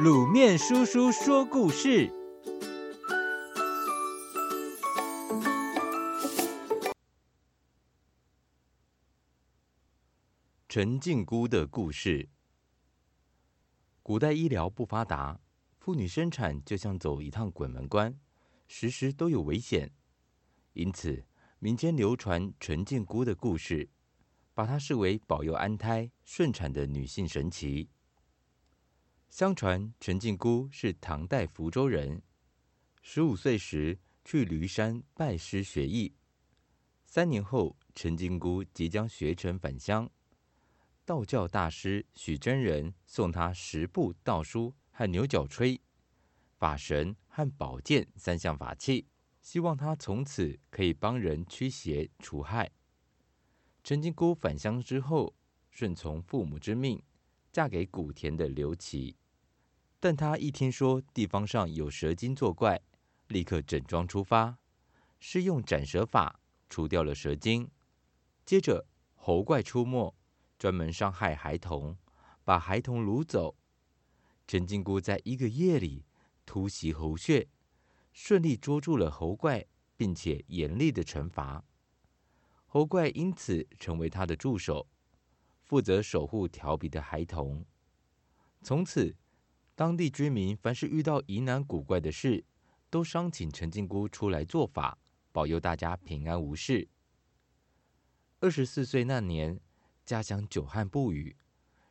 卤面叔叔说故事：陈靖姑的故事。古代医疗不发达，妇女生产就像走一趟鬼门关，时时都有危险。因此，民间流传陈靖姑的故事，把她视为保佑安胎顺产的女性神祇。相传陈靖姑是唐代福州人，十五岁时去驴山拜师学艺。三年后，陈靖姑即将学成返乡，道教大师许真人送她十部道书和牛角吹、法绳和宝剑三项法器，希望她从此可以帮人驱邪除害。陈靖姑返乡之后，顺从父母之命，嫁给古田的刘琦。但他一听说地方上有蛇精作怪，立刻整装出发，施用斩蛇法除掉了蛇精。接着猴怪出没，专门伤害孩童，把孩童掳走。陈金姑在一个夜里突袭猴穴，顺利捉住了猴怪，并且严厉的惩罚。猴怪因此成为他的助手，负责守护调皮的孩童。从此。当地居民凡是遇到疑难古怪的事，都商请陈靖姑出来做法，保佑大家平安无事。二十四岁那年，家乡久旱不雨，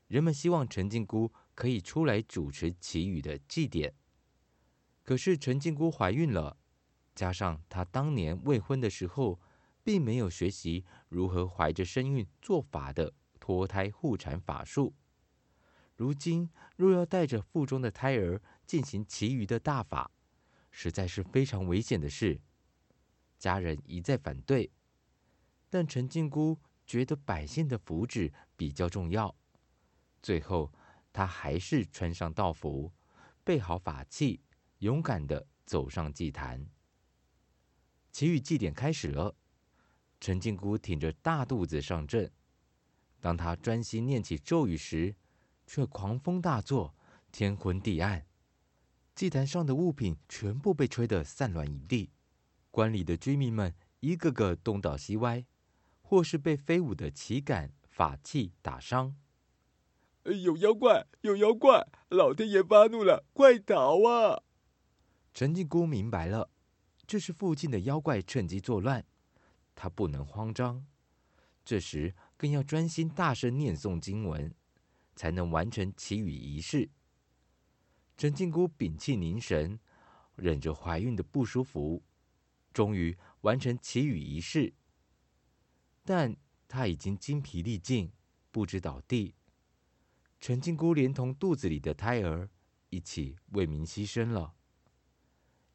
人们希望陈靖姑可以出来主持祈雨的祭典。可是陈靖姑怀孕了，加上她当年未婚的时候，并没有学习如何怀着身孕做法的脱胎护产法术。如今若要带着腹中的胎儿进行祈雨的大法，实在是非常危险的事。家人一再反对，但陈靖姑觉得百姓的福祉比较重要。最后，她还是穿上道服，备好法器，勇敢地走上祭坛。祈雨祭典开始了，陈靖姑挺着大肚子上阵。当她专心念起咒语时，却狂风大作，天昏地暗，祭坛上的物品全部被吹得散乱一地。观里的居民们一个个东倒西歪，或是被飞舞的旗杆、法器打伤。有妖怪！有妖怪！老天爷发怒了，快逃啊！陈靖姑明白了，这是附近的妖怪趁机作乱，她不能慌张。这时更要专心大声念诵经文。才能完成祈雨仪式。陈靖姑屏气凝神，忍着怀孕的不舒服，终于完成祈雨仪式。但她已经精疲力尽，不知倒地。陈靖姑连同肚子里的胎儿一起为民牺牲了。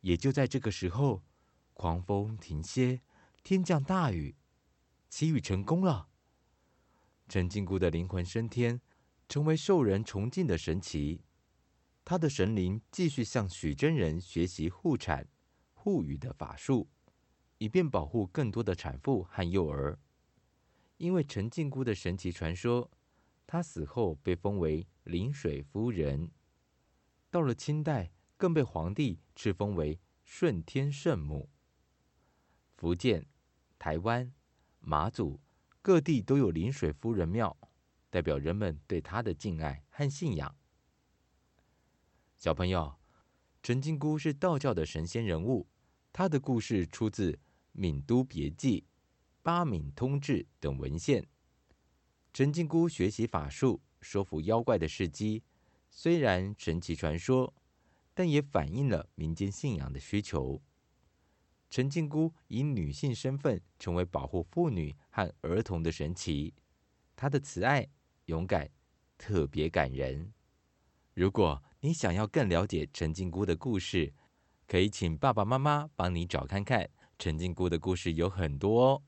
也就在这个时候，狂风停歇，天降大雨，祈雨成功了。陈靖姑的灵魂升天。成为受人崇敬的神祇，他的神灵继续向许真人学习护产、护语的法术，以便保护更多的产妇和幼儿。因为陈靖姑的神奇传说，她死后被封为临水夫人。到了清代，更被皇帝敕封为顺天圣母。福建、台湾、马祖各地都有临水夫人庙。代表人们对他的敬爱和信仰。小朋友，陈靖姑是道教的神仙人物，她的故事出自《闽都别记》《八闽通志》等文献。陈靖姑学习法术、说服妖怪的事迹，虽然神奇传说，但也反映了民间信仰的需求。陈靖姑以女性身份成为保护妇女和儿童的神奇，她的慈爱。勇敢，特别感人。如果你想要更了解陈靖姑的故事，可以请爸爸妈妈帮你找看看。陈靖姑的故事有很多哦。